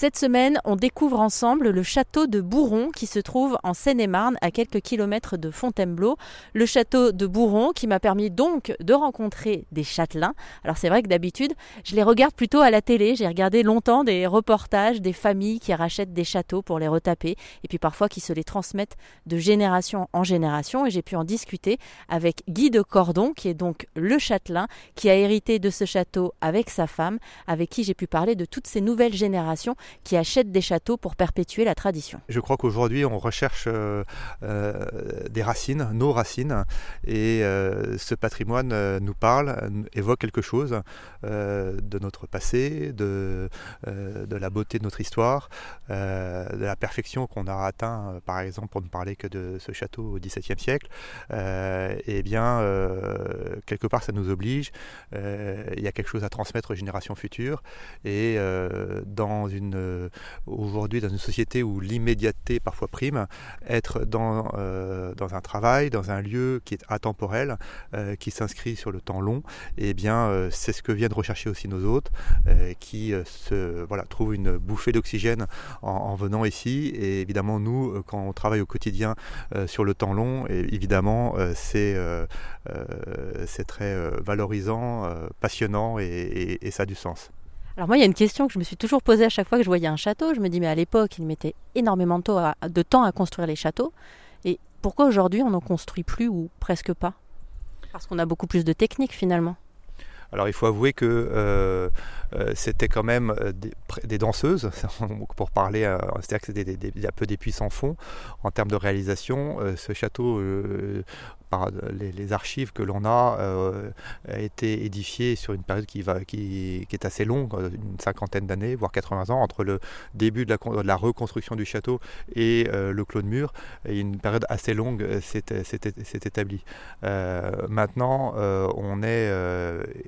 Cette semaine, on découvre ensemble le château de Bourron qui se trouve en Seine-et-Marne à quelques kilomètres de Fontainebleau. Le château de Bourron qui m'a permis donc de rencontrer des châtelains. Alors c'est vrai que d'habitude, je les regarde plutôt à la télé. J'ai regardé longtemps des reportages des familles qui rachètent des châteaux pour les retaper et puis parfois qui se les transmettent de génération en génération. Et j'ai pu en discuter avec Guy de Cordon qui est donc le châtelain qui a hérité de ce château avec sa femme, avec qui j'ai pu parler de toutes ces nouvelles générations qui achètent des châteaux pour perpétuer la tradition. Je crois qu'aujourd'hui, on recherche euh, euh, des racines, nos racines, et euh, ce patrimoine nous parle, évoque quelque chose de notre passé, de, de la beauté de notre histoire, de la perfection qu'on a atteint, par exemple, pour ne parler que de ce château au XVIIe siècle. et bien, quelque part, ça nous oblige. il y a quelque chose à transmettre aux générations futures, et dans une euh, aujourd'hui dans une société où l'immédiateté parfois prime, être dans, euh, dans un travail, dans un lieu qui est atemporel, euh, qui s'inscrit sur le temps long, et eh bien c'est ce que viennent rechercher aussi nos hôtes, qui voilà, trouvent une bouffée d'oxygène en, venant ici. Et évidemment, nous, quand on travaille au quotidien sur le temps long, évidemment, c'est c'est très valorisant, passionnant et ça a du sens. Alors moi, il y a une question que je me suis toujours posée à chaque fois que je voyais un château. Je me dis, mais à l'époque, ils mettaient énormément de temps à construire les châteaux. Et pourquoi aujourd'hui, on n'en construit plus ou presque pas? Parce qu'on a beaucoup plus de techniques finalement. Alors il faut avouer que euh, euh, c'était quand même euh, des, danseuses, pour parler, c'est-à-dire que c'était un peu des puissants fonds en termes de réalisation. ce château par les, archives que l'on a, euh, a été édifié sur une période qui, va, qui, est assez longue, euh, une cinquantaine d'années, voire 80 ans, entre le début de la, de la reconstruction du château et euh, le clos de mur. Et une période assez longue s'est établie. maintenant, on est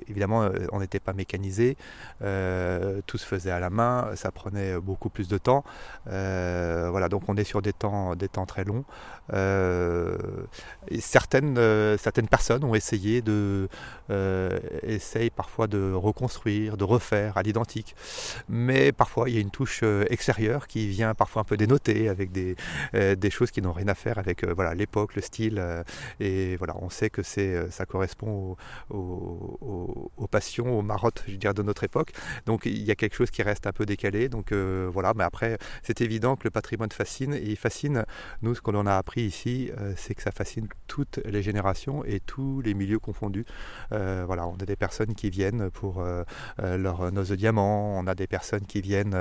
évidemment, on n'était pas mécanisé, tout se faisait à la main, ça prenait beaucoup plus de temps. voilà, donc on est sur des temps, des temps très longs. et certains euh, certaines, personnes ont essayé de, euh, parfois de reconstruire, de refaire à l'identique. Mais parfois, il y a une touche euh, extérieure qui vient parfois un peu dénoter avec des, des choses qui n'ont rien à faire avec voilà l'époque, le style. et voilà, on sait que c'est, ça correspond aux, passions, aux marottes, je dire, de notre époque. Donc, il y a quelque chose qui reste un peu décalé. Donc, voilà. Mais après, c'est évident que le patrimoine fascine et il fascine. Nous, ce qu'on a appris ici, c'est que ça fascine les générations et tous les milieux confondus. Euh, voilà, on a des personnes qui viennent pour euh, euh, leur noce de diamant, on a des personnes qui viennent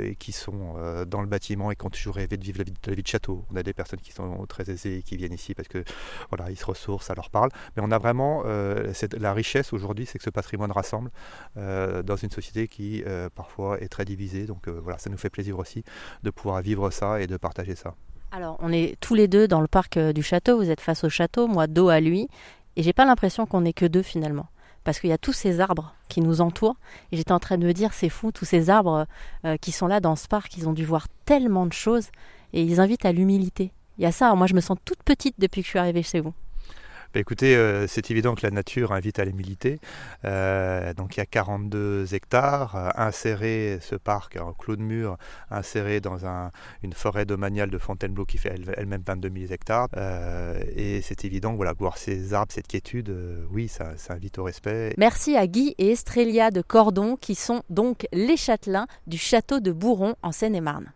et qui sont dans le bâtiment et qui ont toujours rêvé de vivre la vie, de, la vie de château. On a des personnes qui sont très aisées et qui viennent ici parce que voilà, ils se ressourcent, ça leur parle. Mais on a vraiment la richesse aujourd'hui, c'est que ce patrimoine rassemble dans une société qui parfois est très divisée. Donc voilà, ça nous fait plaisir aussi de pouvoir vivre ça et de partager ça. Alors, on est tous les deux dans le parc euh, du château. Vous êtes face au château, moi dos à lui. Et j'ai pas l'impression qu'on n'est que deux finalement. Parce qu'il y a tous ces arbres qui nous entourent. Et j'étais en train de me dire, c'est fou, tous ces arbres euh, qui sont là dans ce parc, ils ont dû voir tellement de choses. Et ils invitent à l'humilité. Il y a ça, moi je me sens toute petite depuis que je suis arrivée chez vous. Bah, écoutez, euh, c'est évident que la nature invite à l'humilité. Euh, donc il y a 42 hectares, euh, insérés, ce parc, un clos de mur, inséré dans une forêt domaniale de Fontainebleau qui fait elle-même 22 000 hectares. et c'est évident voilà, voir ces arbres, cette quiétude, oui, ça, invite au respect. Merci à Guy et Estrélia de Cordon qui sont donc les châtelains du château de Bourron en Seine-et-Marne.